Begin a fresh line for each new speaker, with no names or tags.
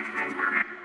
ねえ。